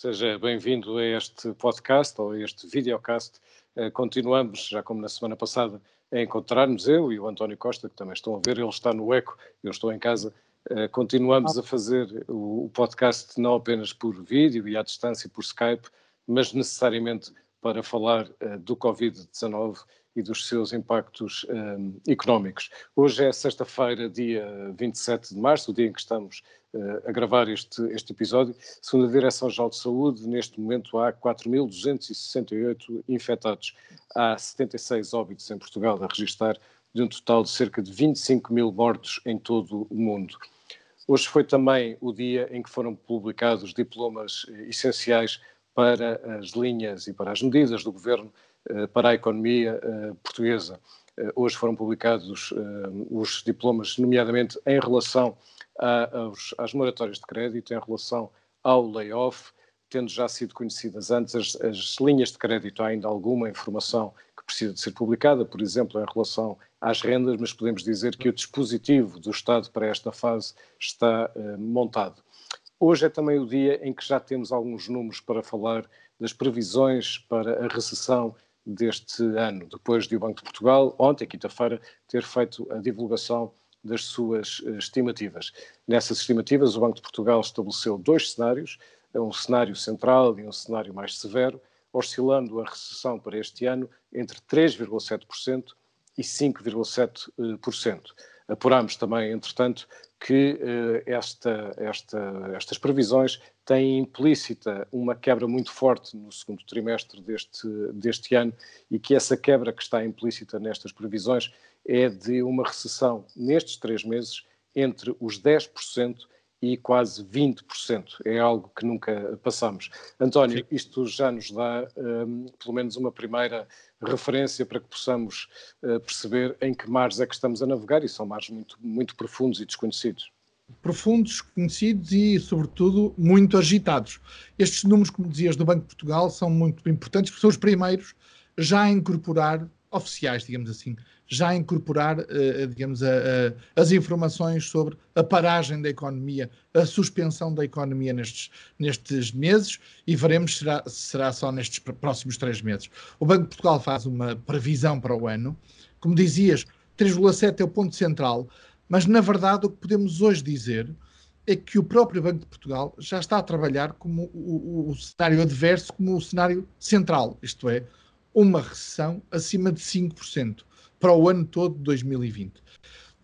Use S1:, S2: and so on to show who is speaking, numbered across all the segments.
S1: Seja bem-vindo a este podcast ou a este videocast. Uh, continuamos, já como na semana passada, a encontrar-nos, eu e o António Costa, que também estão a ver, ele está no eco, eu estou em casa. Uh, continuamos a fazer o, podcast não apenas por vídeo e à distância por Skype, mas necessariamente para falar uh, do Covid-19 e dos seus impactos económicos. Hoje é sexta-feira, dia 27 de março, o dia em que estamos a gravar este, este episódio. Segundo a Direção-Geral de Saúde, neste momento há 4.268 infectados. Há 76 óbitos em Portugal a registrar, de um total de cerca de 25 mil mortos em todo o mundo. Hoje foi também o dia em que foram publicados diplomas eh, essenciais para as linhas e para as medidas do governo eh, para a economia eh, portuguesa. Eh, hoje foram publicados os diplomas, nomeadamente em relação às moratórias de crédito, em relação ao layoff, tendo já sido conhecidas antes as, as, linhas de crédito, há ainda alguma informação que precisa de ser publicada, por exemplo, em relação às rendas, mas podemos dizer que o dispositivo do Estado para esta fase está uh, montado. Hoje é também o dia em que já temos alguns números para falar das previsões para a recessão deste ano, depois de o Banco de Portugal, ontem, quinta-feira, ter feito a divulgação das suas eh, estimativas. Nessas estimativas, o Banco de Portugal estabeleceu dois cenários, um cenário central e um cenário mais severo, oscilando a recessão para este ano entre 3,7% e 5,7%. Apurámos também, entretanto, que eh, esta, esta, estas previsões têm implícita uma quebra muito forte no segundo trimestre deste, deste ano e que essa quebra que está implícita nestas previsões é de uma recessão nestes três meses entre os 10% e quase 20%. É algo que nunca passamos. António, isto já nos dá um, pelo menos uma primeira referência para que possamos uh, perceber em que mares é que estamos a navegar e são mares muito, muito profundos e desconhecidos.
S2: Profundos, conhecidos e, sobretudo, muito agitados. Estes números, como dizias, do Banco de Portugal são muito importantes, porque são os primeiros já a incorporar, oficiais, digamos assim, já incorporar, uh, digamos, a, a, as informações sobre a paragem da economia, a suspensão da economia nestes, nestes meses e veremos se será, será só nestes próximos três meses. O Banco de Portugal faz uma previsão para o ano. Como dizias, 3,7 é o ponto central, mas na verdade o que podemos hoje dizer é que o próprio Banco de Portugal já está a trabalhar como o, o, o cenário adverso como o cenário central, isto é, uma recessão acima de 5% para o ano todo de 2020.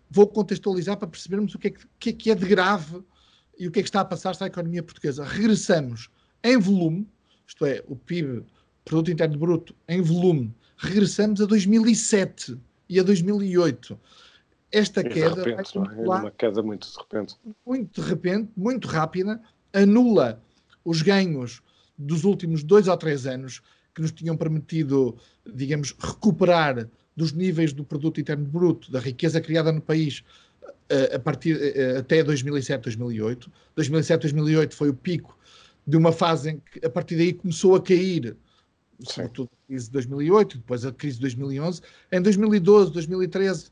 S2: Vou contextualizar para percebermos o que é que, que, é, de grave e o que é que está a passar-se à economia portuguesa. Regressamos em volume, isto é, o PIB, Produto Interno Bruto, em volume, regressamos a 2007 e a 2008. Esta queda
S1: de repente, vai é? uma queda muito de repente.
S2: Muito de repente, muito rápida, anula os ganhos dos últimos dois ou três anos que nos tinham permitido, digamos, recuperar dos níveis do produto interno bruto, da riqueza criada no país eh, a partir eh, até 2007, 2008. 2007, 2008 foi o pico de uma fase em que a partir daí começou a cair, sobretudo a crise de 2008, depois a crise de 2011. Em 2012, 2013,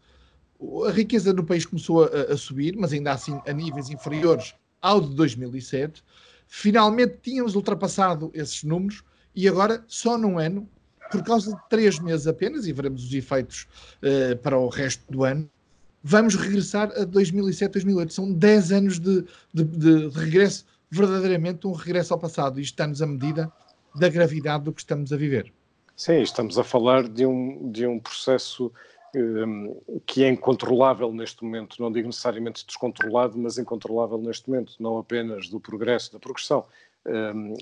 S2: a riqueza no país começou a, a subir, mas ainda assim a níveis inferiores ao de 2007. Finalmente tínhamos ultrapassado esses números e agora, só num ano, por causa de três meses apenas, e veremos os efeitos uh, para o resto do ano, vamos regressar a 2007, 2008. São 10 anos de, de, de, regresso, verdadeiramente um regresso ao passado. Isto está-nos a medida da gravidade do que estamos a viver.
S1: Sim, estamos a falar de um, de um processo um, que é incontrolável neste momento, não digo necessariamente descontrolado, mas incontrolável neste momento, não apenas do progresso, da progressão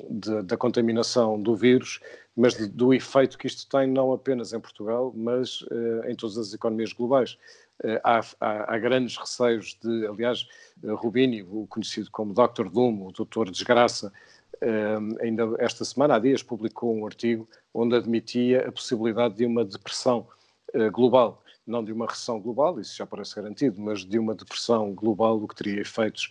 S1: de, da contaminação do vírus, mas de, do efeito que isto tem não apenas em Portugal, mas uh, em todas as economias globais. Uh, há, há, há, grandes receios de, aliás, uh, Rubini, o conhecido como Dr. Doom, o Doutor Desgraça, ainda esta semana, há dias, publicou um artigo onde admitia a possibilidade de uma depressão global, não de uma recessão global, isso já parece garantido, mas de uma depressão global, o que teria efeitos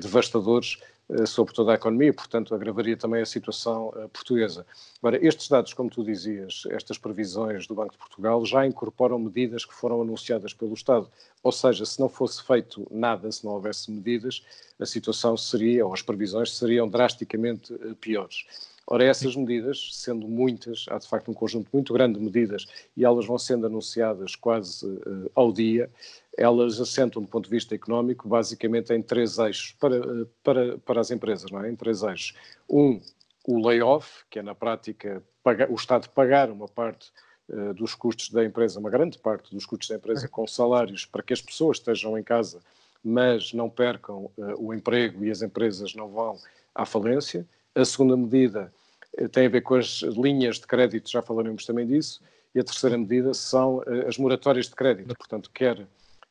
S1: devastadores eh, sobre toda a economia, portanto agravaria também a situação uh, portuguesa. Agora, estes dados, como tu dizias, estas previsões do Banco de Portugal já incorporam medidas que foram anunciadas pelo Estado, ou seja, se não fosse feito nada, se não houvesse medidas, a situação seria, ou as previsões seriam drasticamente eh, piores. Ora, essas medidas, sendo muitas, há de facto um conjunto muito grande de medidas e elas vão sendo anunciadas quase uh, ao dia, elas assentam, do ponto de vista económico, basicamente em três eixos para, para, para as empresas, não é? Em três eixos. Um, o layoff, que é na prática pagar, o Estado pagar uma parte uh, dos custos da empresa, uma grande parte dos custos da empresa com salários para que as pessoas estejam em casa, mas não percam uh, o emprego e as empresas não vão à falência. A segunda medida uh, tem a ver com as linhas de crédito, já falaremos também disso. E a terceira medida são as moratórias de crédito, portanto, quer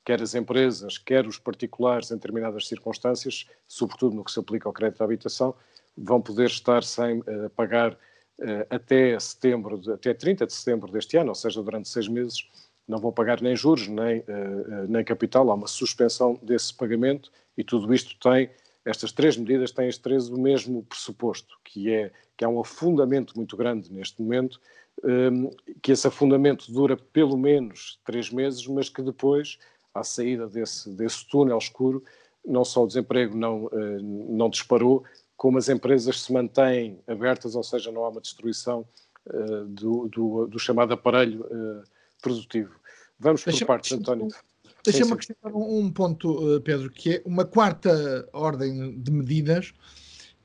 S1: quer as empresas, quer os particulares, em determinadas circunstâncias, sobretudo no que se aplica ao crédito à habitação, vão poder estar sem uh, pagar uh, até setembro, de, até 30 de setembro deste ano, ou seja, durante seis meses, não vão pagar nem juros, nem, uh, nem capital, há uma suspensão desse pagamento e tudo isto tem, estas três medidas têm as três o mesmo pressuposto, que é que há um afundamento muito grande neste momento, um, que esse afundamento dura pelo menos três meses, mas que depois, à saída desse, desse túnel escuro, não só o desemprego não, não disparou, como as empresas se mantêm abertas, ou seja, não há uma destruição uh, do, do, do, chamado aparelho produtivo. Vamos por partes, António.
S2: Deixa-me acrescentar um ponto, eh, Pedro, que é uma quarta ordem de medidas,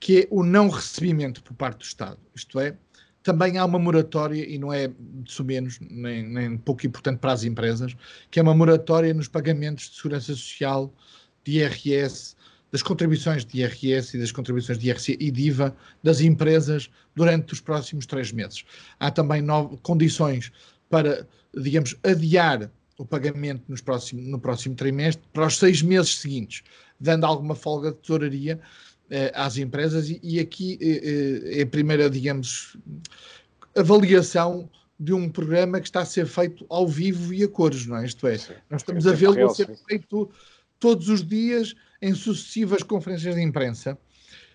S2: que é o não recebimento por parte do Estado. Isto é, também há uma moratória, e não é de menos, nem, nem pouco importante para as empresas, que é uma moratória nos pagamentos de segurança social, de IRS, das contribuições de IRS e das contribuições de IRC e de IVA das empresas durante os próximos três meses. Há também condições para, digamos, adiar o pagamento nos próximo, no próximo trimestre para os seis meses seguintes, dando alguma folga de tesouraria eh, às empresas. E, e aqui eh, eh é a primeira, digamos, avaliação de um programa que está a ser feito ao vivo e a cores, não é? Isto é, nós estamos a vê-lo a ser feito todos os dias em sucessivas conferências de imprensa.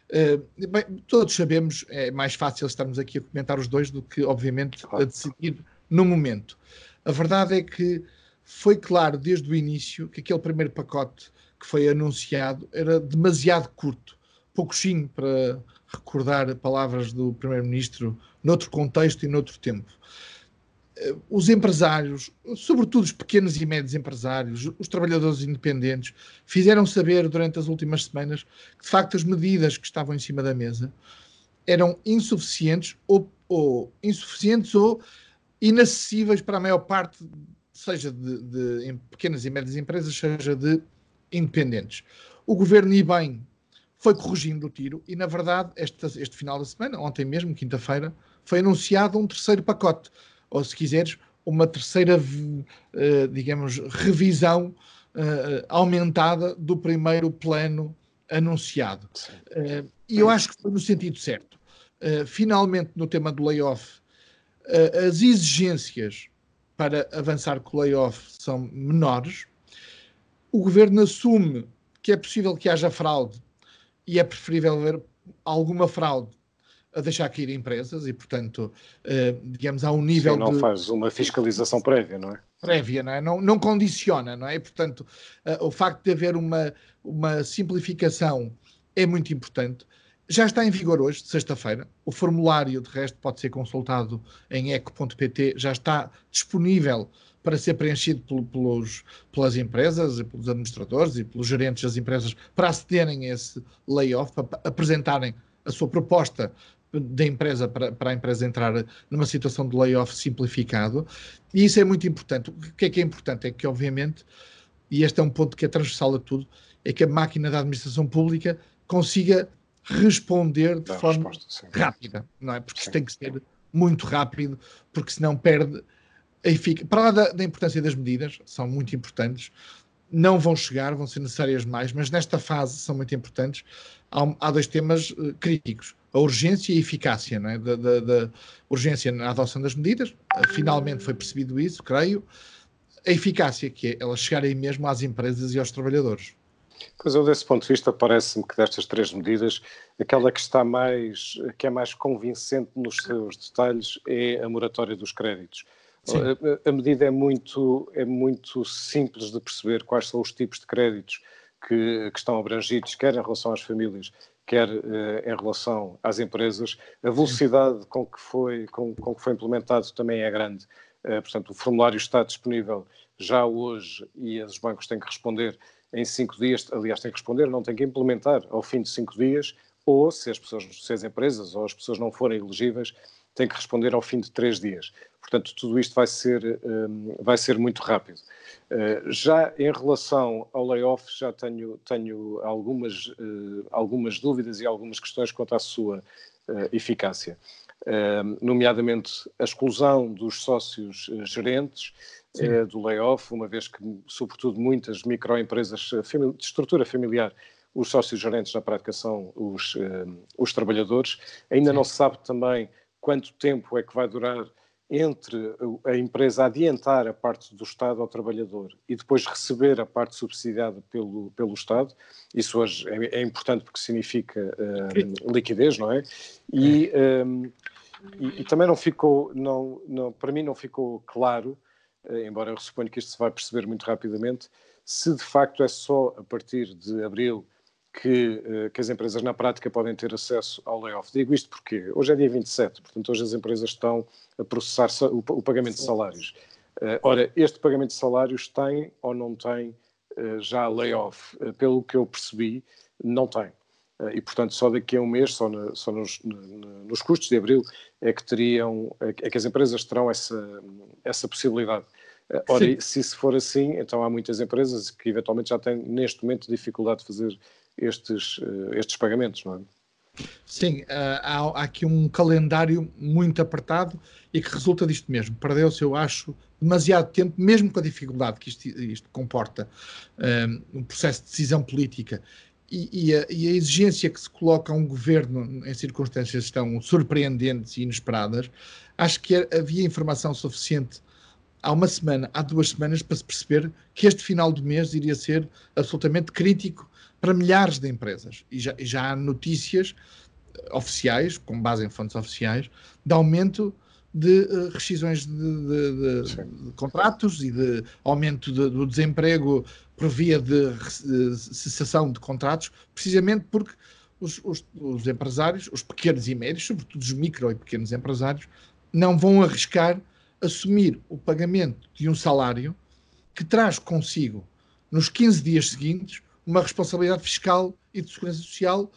S2: Uh, bem, todos sabemos, é mais fácil estarmos aqui a comentar os dois do que, obviamente, claro. a decidir no momento. A verdade é que foi claro desde o início que aquele primeiro pacote que foi anunciado era demasiado curto, pouquinho para recordar palavras do Primeiro-Ministro noutro contexto e noutro tempo. Os empresários, sobretudo os pequenos e médios empresários, os trabalhadores independentes, fizeram saber durante as últimas semanas que, de facto, as medidas que estavam em cima da mesa eram insuficientes ou, ou insuficientes ou inacessíveis para a maior parte, seja de, de pequenas e médias empresas, seja de independentes. O governo, e bem, foi corrigindo o tiro e, na verdade, este, este final da semana, ontem mesmo, quinta-feira, foi anunciado um terceiro pacote ou se quiseres, uma terceira, uh, digamos, revisão uh, aumentada do primeiro plano anunciado. E eu acho que foi no sentido certo. finalmente, no tema do layoff, as exigências para avançar com o layoff são menores. O governo assume que é possível que haja fraude e é preferível haver alguma fraude a deixar cair empresas e, portanto, uh, digamos, há um nível Sim,
S1: não
S2: de...
S1: faz uma fiscalização prévia, não é?
S2: Prévia, não é? Não, não condiciona, não é? E, portanto, uh, o facto de haver uma, uma simplificação é muito importante. Já está em vigor hoje, sexta-feira. O formulário, de resto, pode ser consultado em eco.pt, já está disponível para ser preenchido pelos, pelas empresas, pelos administradores e pelos gerentes das empresas para acederem a esse layoff, para apresentarem a sua proposta da empresa para, para a empresa entrar numa situação de layoff simplificado. E isso é muito importante. O que é que é importante? É que, obviamente, e este é um ponto que é transversal a tudo, é que a máquina da administração pública consiga responder de Dá forma resposta, rápida, não é? Porque sim. tem que ser muito rápido, porque senão perde a eficácia. Para lá da, da importância das medidas, são muito importantes, não vão chegar, vão ser necessárias mais, mas nesta fase são muito importantes. Há, há dois temas uh, críticos a urgência e a eficácia, não é? da, da, da urgência na adoção das medidas, finalmente foi percebido isso, creio, a eficácia, que é ela chegar aí mesmo às empresas e aos trabalhadores.
S1: Pois eu, desse ponto de vista, parece-me que destas três medidas, aquela que está mais, que é mais convincente nos seus detalhes é a moratória dos créditos. A, a, medida é muito, é muito simples de perceber quais são os tipos de créditos que, que estão abrangidos, quer em relação às famílias, quer em relação às empresas. A velocidade com que foi, com, com que foi implementado também é grande. portanto, o formulário está disponível já hoje e os bancos têm que responder em cinco dias, aliás, têm que responder, não têm que implementar ao fim de cinco dias, ou se as pessoas, se as empresas ou as pessoas não forem elegíveis, têm que responder ao fim de três dias. Portanto, tudo isto vai ser, um, vai ser muito rápido. Uh, já em relação ao layoff, já tenho, tenho algumas, uh, algumas dúvidas e algumas questões quanto à sua uh, eficácia. nomeadamente a exclusão dos sócios gerentes do layoff, uma vez que, sobretudo, muitas microempresas de estrutura familiar os sócios gerentes na prática são os, os trabalhadores. Ainda Sim. não se sabe também quanto tempo é que vai durar entre a empresa adiantar a parte do Estado ao trabalhador e depois receber a parte subsidiada pelo, pelo Estado. Isso hoje é, é importante porque significa uh, liquidez, não é? E, um, ehm, e, e, também não ficou, não, não, para mim não ficou claro, embora eu suponho que isto se vai perceber muito rapidamente, se de facto é só a partir de abril que, eh, que, as empresas na prática podem ter acesso ao layoff. Digo isto porque hoje é dia 27, portanto hoje as empresas estão a processar o, o pagamento de salários. Uh, ora, este pagamento de salários tem ou não tem já layoff? Pelo que eu percebi, não tem. E, portanto, só daqui a um mês, só, na, só nos, nos, custos de abril, é que teriam, é que as empresas terão essa, essa possibilidade. Ora, Sim. se isso for assim, então há muitas empresas que eventualmente já têm neste momento dificuldade de fazer estes, eh, estes pagamentos, não é?
S2: Sim, eh, há, aqui um calendário muito apertado e que resulta disto mesmo. Perdeu-se, eu acho, demasiado tempo, mesmo com a dificuldade que isto, isto comporta, eh, um, processo de decisão política e, e, a, e, a, exigência que se coloca a um governo em circunstâncias tão surpreendentes e inesperadas, acho que havia informação suficiente há uma semana, há duas semanas, para se perceber que este final do mês iria ser absolutamente crítico para milhares de empresas. E já, já há notícias oficiais, com base em fontes oficiais, de aumento de uh, rescisões de, de, de, de, contratos e de aumento do desemprego por via de, cessação de contratos, precisamente porque os, os, os, empresários, os pequenos e médios, sobretudo os micro e pequenos empresários, não vão arriscar assumir o pagamento de um salário que traz consigo, nos 15 dias seguintes, uma responsabilidade fiscal e de segurança social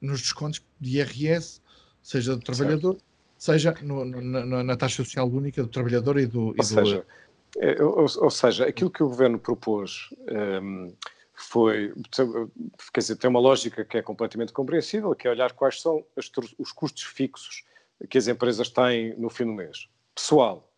S2: nos descontos de IRS, seja do trabalhador, certo. Seja no, no, na, taxa social única do trabalhador e do.
S1: Ou, e seja, do... É, ou, ou, seja, aquilo que o governo propôs um, foi. Quer dizer, tem uma lógica que é completamente compreensível, que é olhar quais são os custos fixos que as empresas têm no fim do mês. Pessoal,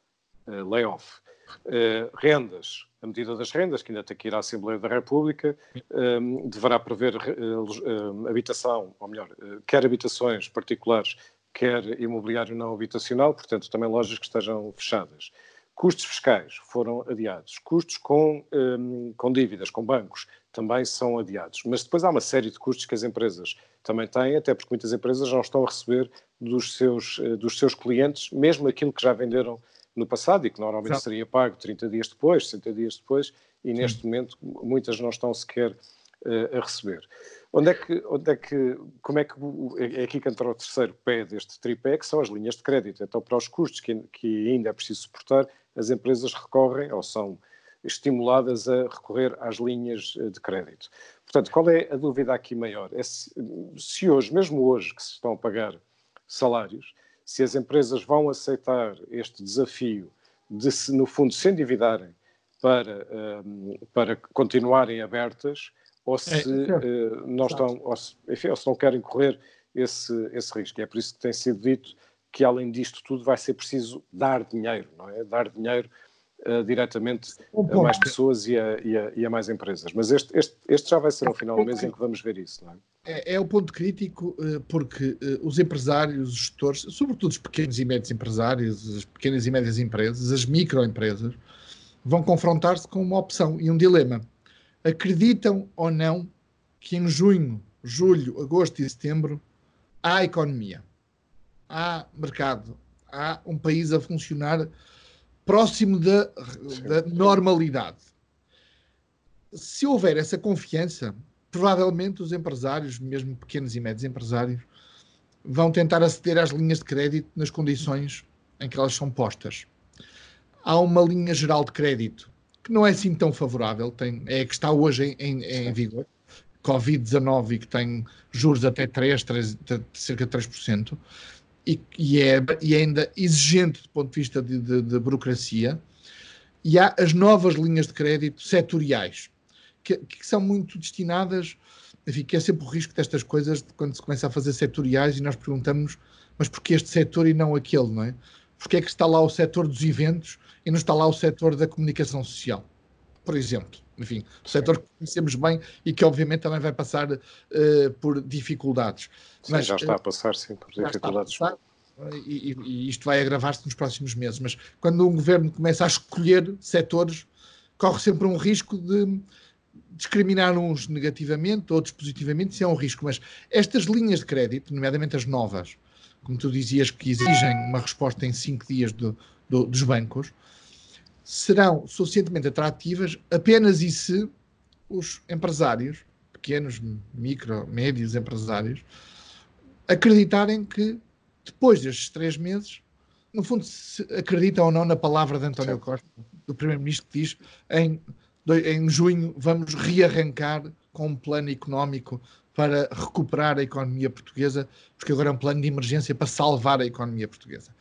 S1: uh, layoff. Uh, rendas, a medida das rendas, que ainda tem que ir à Assembleia da República, um, deverá prever uh, habitação, ou melhor, quer habitações particulares, quer imobiliário não habitacional, portanto, também lojas que estejam fechadas. Custos fiscais foram adiados. Custos com, um, com dívidas, com bancos, também são adiados. Mas depois há uma série de custos que as empresas também têm, até porque muitas empresas não estão a receber dos seus, dos seus clientes, mesmo aquilo que já venderam no passado e que normalmente Exato. seria pago 30 dias depois, 60 dias depois, e neste Sim. momento muitas não estão sequer a receber. Onde é que, onde é que, como é que, é aqui que entra o terceiro pé deste tripé, que são as linhas de crédito. Então, para os custos que, que ainda é preciso suportar, as empresas recorrem ou são estimuladas a recorrer às linhas eh, de crédito. Portanto, qual é a dúvida aqui maior? É se, se hoje, mesmo hoje que se estão a pagar salários, se as empresas vão aceitar este desafio de, se, no fundo, se endividarem para, um, para continuarem abertas, ou se, é, não estão, ou se, enfim, ou se não querem correr esse, esse risco. E é por isso que tem sido dito que, além disto tudo, vai ser preciso dar dinheiro, não é? Dar dinheiro uh, diretamente a mais pessoas e a, e, a, e a, mais empresas. Mas este, este, este já vai ser no final do mês em que vamos ver isso, não é?
S2: É, é o ponto crítico uh, porque os empresários, os gestores, sobretudo os pequenos e médios empresários, as pequenas e médias empresas, as microempresas, vão confrontar-se com uma opção e um dilema. Acreditam ou não que em junho, julho, agosto e setembro há economia, há mercado, há um país a funcionar próximo da, da normalidade. se houver essa confiança, provavelmente os empresários, mesmo pequenos e médios empresários, vão tentar aceder às linhas de crédito nas condições em que elas são postas. Há uma linha geral de crédito que não é assim tão favorável, tem, é que está hoje em, em, em vigor, Covid-19 e que tem juros até 3, 3 cerca de 3%, e, e, é, e é ainda exigente do ponto de vista de, de, de, burocracia, e há as novas linhas de crédito setoriais, que, que são muito destinadas, enfim, que é sempre o risco destas coisas de quando se começa a fazer setoriais e nós perguntamos, mas porquê este setor e não aquele, não é? Porque é que está lá o setor dos eventos e não está lá o setor da comunicação social, por exemplo? enfim, o setor que conhecemos bem e que obviamente também vai passar uh, por dificuldades.
S1: Sim, mas, já está a passar, sim, por dificuldades.
S2: Passar, e, e, isto vai agravar-se nos próximos meses. Mas quando um governo começa a escolher setores, corre sempre um risco de discriminar uns negativamente, outros positivamente, isso é um risco. Mas estas linhas de crédito, nomeadamente as novas, como tu dizias, que exigem uma resposta em cinco dias do, do, dos bancos, serão suficientemente atrativas apenas e se os empresários, pequenos, micro, médios empresários, acreditarem que depois destes três meses, no fundo, se acreditam ou não na palavra de António Costa, do Primeiro-Ministro, que diz em, em junho vamos rearrancar com um plano económico para recuperar a economia portuguesa, porque agora é um plano de emergência para salvar a economia portuguesa.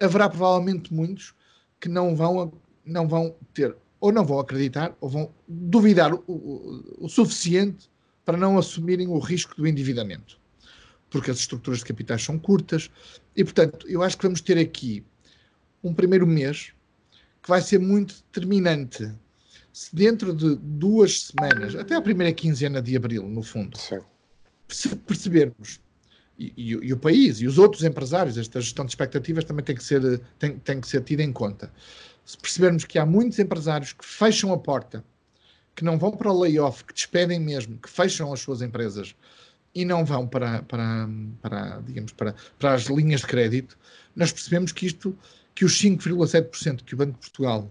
S2: Haverá provavelmente muitos que não vão não vão ter, ou não vão acreditar, ou vão duvidar o, o, o suficiente para não assumirem o risco do endividamento. Porque as estruturas de capitais são curtas e, portanto, eu acho que vamos ter aqui um primeiro mês que vai ser muito determinante. Se dentro de duas semanas, até a primeira quinzena de abril, no fundo, se percebermos, e, e, e, o país e os outros empresários, esta gestão de expectativas também tem que ser, tem, tem que ser tida em conta. Se percebermos que há muitos empresários que fecham a porta, que não vão para o layoff, que despedem mesmo, que fecham as suas empresas e não vão para, para, para digamos, para, para as linhas de crédito, nós percebemos que isto, que os 5,7% que o Banco de Portugal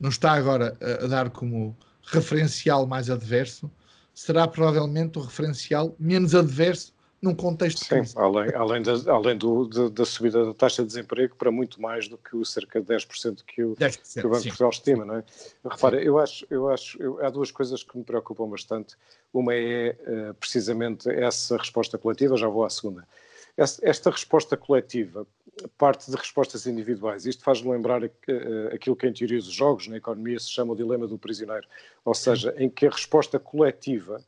S2: não está agora a, a dar como referencial mais adverso, será provavelmente o referencial menos adverso num contexto
S1: Sim, de além, além, da, além do, da, subida da taxa de desemprego para muito mais do que o cerca de 10% que o, 10%, que o Banco de Portugal estima, não é? Repara, eu acho, eu acho eu, há duas coisas que me preocupam bastante. Uma é uh, precisamente essa resposta coletiva, já vou à segunda. Esta, resposta coletiva parte de respostas individuais. Isto faz-me lembrar uh, aquilo que em teoria dos jogos, na economia, se chama o dilema do prisioneiro. Ou seja, em que a resposta coletiva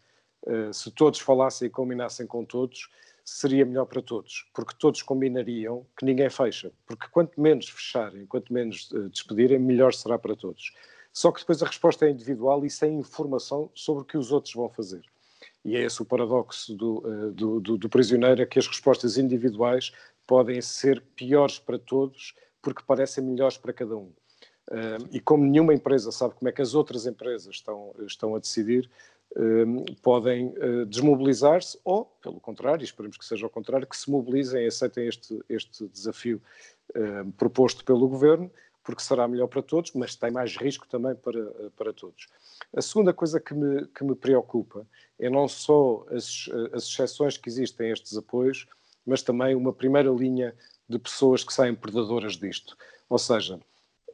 S1: eh, se todos falassem e combinassem com todos, seria melhor para todos, porque todos combinariam que ninguém fecha, porque quanto menos fecharem, quanto menos despedirem, melhor será para todos. Só que depois a resposta é individual e sem informação sobre o que os outros vão fazer. E é esse o paradoxo do, uh, do, do, do prisioneiro, é que as respostas individuais podem ser piores para todos, porque parecem melhores para cada um. E como nenhuma empresa sabe como é que as outras empresas estão, estão a decidir, podem eh, desmobilizar-se ou, pelo contrário, esperemos que seja o contrário, que se mobilizem e aceitem este, este desafio proposto pelo Governo, porque será melhor para todos, mas tem mais risco também para, eh, para todos. A segunda coisa que me, que me preocupa é não só as, eh, as exceções que existem a estes apoios, mas também uma primeira linha de pessoas que saem predadoras disto. Ou seja,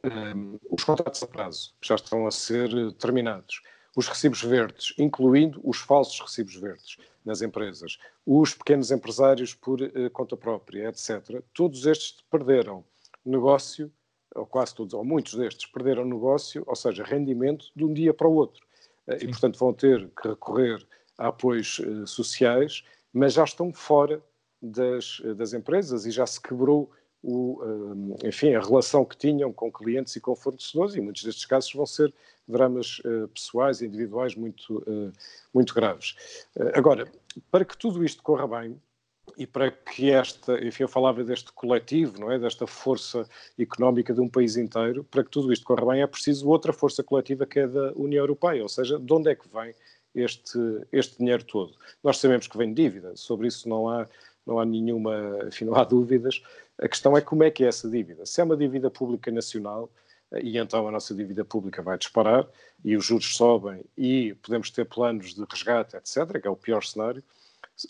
S1: um, ehm, os contratos a prazo, já estão a ser terminados, os recibos verdes, incluindo os falsos recibos verdes nas empresas, os pequenos empresários por uh, conta própria, etc. Todos estes perderam negócio, ou quase todos, ou muitos destes perderam negócio, ou seja, rendimento de um dia para o outro. Uh, e, portanto, vão ter que recorrer a apoios uh, sociais, mas já estão fora das, das empresas e já se quebrou o, enfim, a relação que tinham com clientes e com fornecedores, e muitos destes casos vão ser dramas uh, pessoais e individuais muito, uh, muito graves. Agora, para que tudo isto corra bem, e para que esta, enfim, eu falava deste coletivo, não é, desta força económica de um país inteiro, para que tudo isto corra bem é preciso outra força coletiva que é da União Europeia, ou seja, de onde é que vem este, este dinheiro todo? Nós sabemos que vem de dívida, sobre isso não há, não há nenhuma, enfim, não há dúvidas. A questão é como é que é essa dívida. Se é uma dívida pública nacional, e então a nossa dívida pública vai disparar e os juros sobem e podemos ter planos de resgate, etc., que é o pior cenário.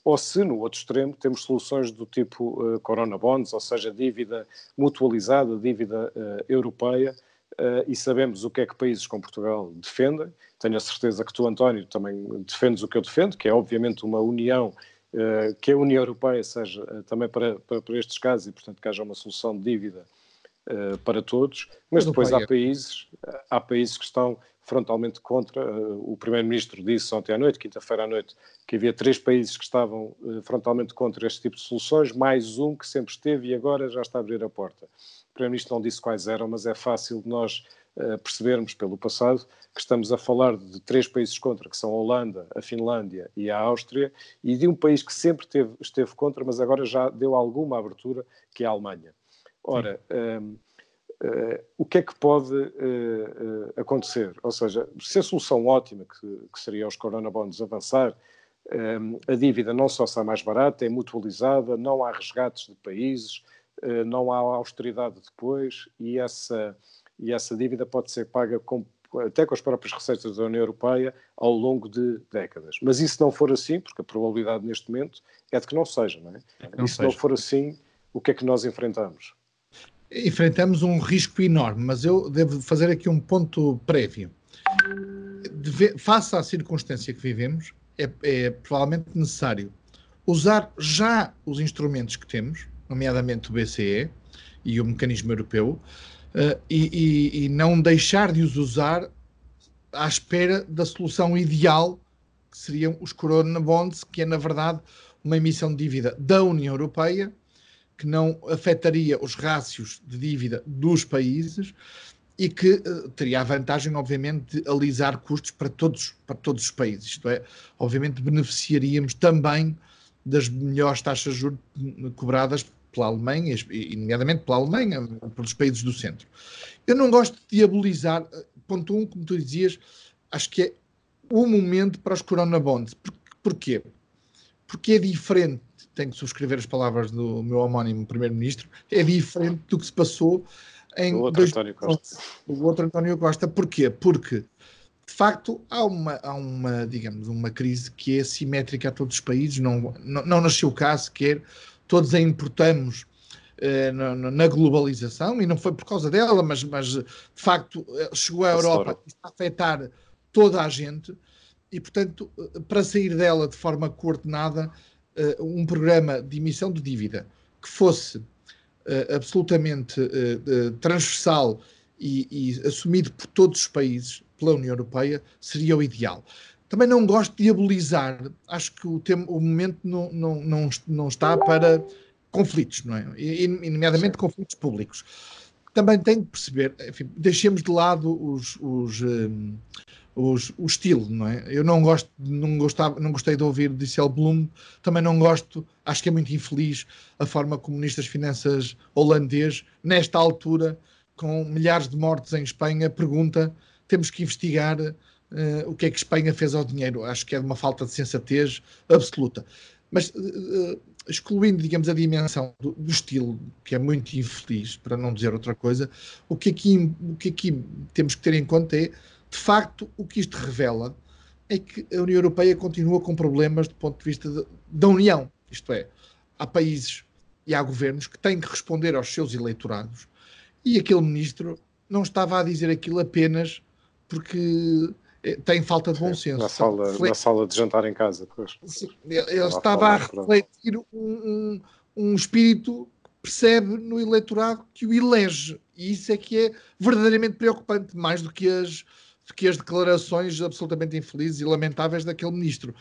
S1: Ou se, no outro extremo, temos soluções do tipo uh, Corona Bonds, ou seja, dívida mutualizada, dívida uh, europeia, uh, e sabemos o que é que países como Portugal defendem. Tenho a certeza que tu, António, também defendes o que eu defendo, que é obviamente uma união, que a União Europeia seja também para, para, para estes casos e, portanto, que haja uma solução de dívida para todos, mas depois há países, há países que estão frontalmente contra. o Primeiro-Ministro disse ontem à noite, quinta-feira à noite, que havia três países que estavam frontalmente contra este tipo de soluções, mais um que sempre esteve e agora já está a abrir a porta. O Primeiro-Ministro não disse quais eram, mas é fácil de nós percebermos pelo passado que estamos a falar de três países contra, que são a Holanda, a Finlândia e a Áustria, e de um país que sempre teve, esteve contra, mas agora já deu alguma abertura, que é a Alemanha. Ora, um, Uh, o que é que pode uh, uh, acontecer? Ou seja, se a solução ótima, que, que seria os Corona Bonds, avançar, um, a dívida não só sai mais barata, é mutualizada, não há resgates de países, não há austeridade depois e essa, e essa dívida pode ser paga com, até com as próprias receitas da União Europeia ao longo de décadas. Mas se não for assim, porque a probabilidade neste momento é de que não seja, não é? é não e se seja. não for assim, o que é que nós enfrentamos?
S2: Enfrentamos um risco enorme, mas eu devo fazer aqui um ponto prévio. Deve, face à circunstância que vivemos, é, é, provavelmente necessário usar já os instrumentos que temos, nomeadamente o BCE e o mecanismo europeu, uh, e, e, e não deixar de os usar à espera da solução ideal, que seriam os Corona Bonds, que é, na verdade, uma emissão de dívida da União Europeia que não afetaria os rácios de dívida dos países e que uh, teria a vantagem, obviamente, de alisar custos para todos, para todos os países. Isto é, obviamente, beneficiaríamos também das melhores taxas de juros cobradas pela Alemanha, e nomeadamente pela Alemanha, pelos países do centro. Eu não gosto de diabolizar, eh, ponto um, como tu dizias, acho que é o momento para os Corona Bonds. Por, porquê? Porque é diferente tenho que subscrever as palavras do meu homónimo primeiro-ministro, é diferente do que se passou em.
S1: O outro dois... António Costa.
S2: O outro António Costa. Porquê? Porque, de facto, há uma, há uma, digamos, uma crise que é simétrica a todos os países, não, não, não nasceu cá sequer, todos a importamos eh, na, na, globalização, e não foi por causa dela, mas, mas de facto eh, chegou à Europa e está a afetar toda a gente, e portanto, eh, para sair dela de forma coordenada, uh, um programa de emissão de dívida que fosse uh, absolutamente uh, transversal e, e, assumido por todos os países, pela União Europeia, seria o ideal. Também não gosto de diabolizar, acho que o, tema, o momento não, não, não, não está para conflitos, não é? E, nomeadamente conflitos públicos. Também tenho que perceber, enfim, deixemos de lado os, os, os, o estilo, não é? Eu não gosto, não gostava, não gostei de ouvir Dissel Bloom, também não gosto, acho que é muito infeliz a forma como o Ministro das Finanças holandês, nesta altura, com milhares de mortes em Espanha, pergunta: temos que investigar uh, o que é que Espanha fez ao dinheiro. Acho que é uma falta de sensatez absoluta. Mas uh, excluindo, digamos, a dimensão do, do, estilo, que é muito infeliz, para não dizer outra coisa, o que aqui, o que aqui temos que ter em conta é de facto, o que isto revela é que a União Europeia continua com problemas do ponto de vista de, da União. Isto é, há países e há governos que têm que responder aos seus eleitorados e aquele ministro não estava a dizer aquilo apenas porque eh, tem falta de bom senso.
S1: Na sala, na sala de jantar em casa. Pois.
S2: Sim, ele, ele estava a, a refletir um, um, um espírito que percebe no eleitorado que o elege. E isso é que é verdadeiramente preocupante, mais do que as, que as declarações absolutamente infelizes e lamentáveis daquele ministro.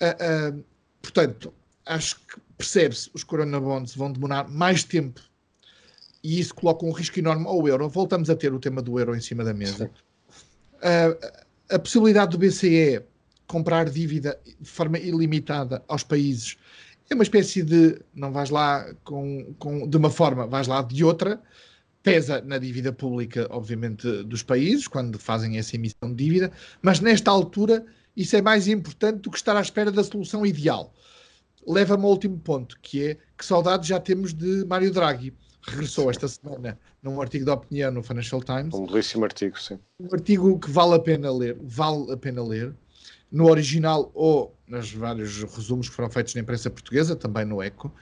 S2: Uh, uh, portanto, acho que percebe-se, os Corona Bonds vão demorar mais tempo e isso coloca um risco enorme ao euro. Voltamos a ter o tema do euro em cima da mesa. Uh, a possibilidade do BCE comprar dívida de forma ilimitada aos países é uma espécie de não vais lá com, com, de uma forma, vais lá de outra, pesa na dívida pública, obviamente, dos países, quando fazem essa emissão de dívida, mas nesta altura isso é mais importante do que estar à espera da solução ideal. Leva-me ao último ponto, que é que saudades já temos de Mário Draghi. regressou esta semana num artigo de opinião no Financial Times.
S1: Um belíssimo artigo, sim.
S2: Um artigo que vale a pena ler, vale a pena ler, no original ou nos vários resumos que foram feitos na imprensa portuguesa, também no ECO,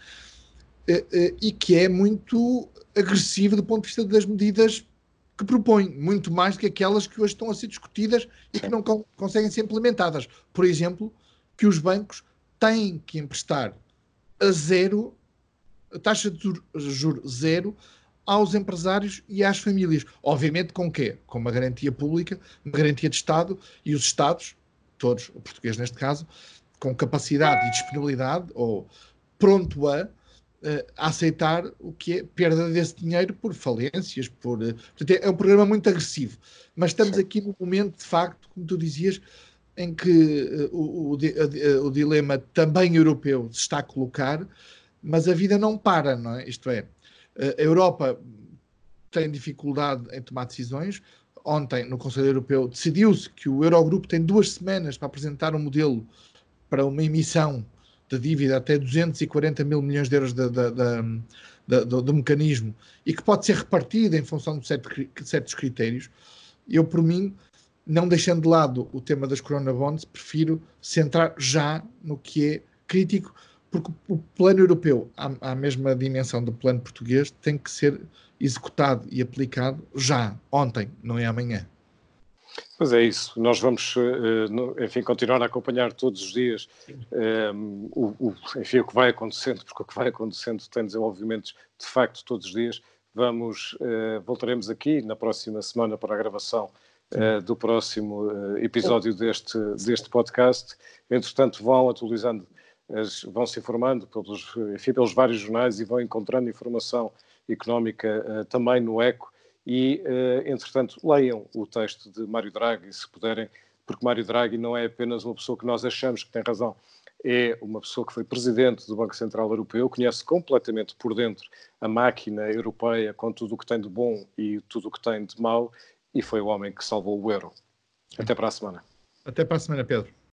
S2: e que é muito agressivo do ponto de vista das medidas que propõe, muito mais do que aquelas que hoje estão a ser discutidas e que não conseguem ser implementadas. Por exemplo, que os bancos têm que emprestar a zero, a taxa de juros zero, aos empresários e às famílias. Obviamente com quê? Com uma garantia pública, uma garantia de Estado e os Estados, todos, o português neste caso, com capacidade e disponibilidade, ou pronto a, a aceitar o que é perda desse dinheiro por falências, por... Portanto, é, é um programa muito agressivo. Mas estamos aqui no momento, de facto, como tu dizias, em que uh, o, o, o, dilema também europeu se está a colocar, mas a vida não para, não é? Isto é, a Europa tem dificuldade em tomar decisões. Ontem, no Conselho Europeu, decidiu-se que o Eurogrupo tem duas semanas para apresentar um modelo para uma emissão de dívida até 240 mil milhões de euros de, de, de, do, mecanismo e que pode ser repartida em função de certos critérios. Eu, por mim, não deixando de lado o tema das Corona Bonds, prefiro centrar já no que é crítico, porque o plano europeu, à, à mesma dimensão do plano português, tem que ser executado e aplicado já, ontem, não é amanhã.
S1: Pois é isso, nós vamos, eh, enfim, continuar a acompanhar todos os dias um, eh, o, enfim, o que vai acontecendo, porque o que vai acontecendo tem desenvolvimentos de facto todos os dias. Vamos, uh, voltaremos aqui na próxima semana para a gravação uh, do próximo uh, episódio deste, deste podcast. Entretanto, vão atualizando, vão se informando pelos, enfim, pelos vários jornais e vão encontrando informação económica também no ECO e, uh, entretanto, leiam o texto de Mário Draghi, se puderem, porque Mário Draghi não é apenas uma pessoa que nós achamos que tem razão, é uma pessoa que foi presidente do Banco Central Europeu, conhece completamente por dentro a máquina europeia com tudo o que tem de bom e tudo o que tem de mau, e foi o homem que salvou o euro. Até para a semana.
S2: Até para a semana, Pedro.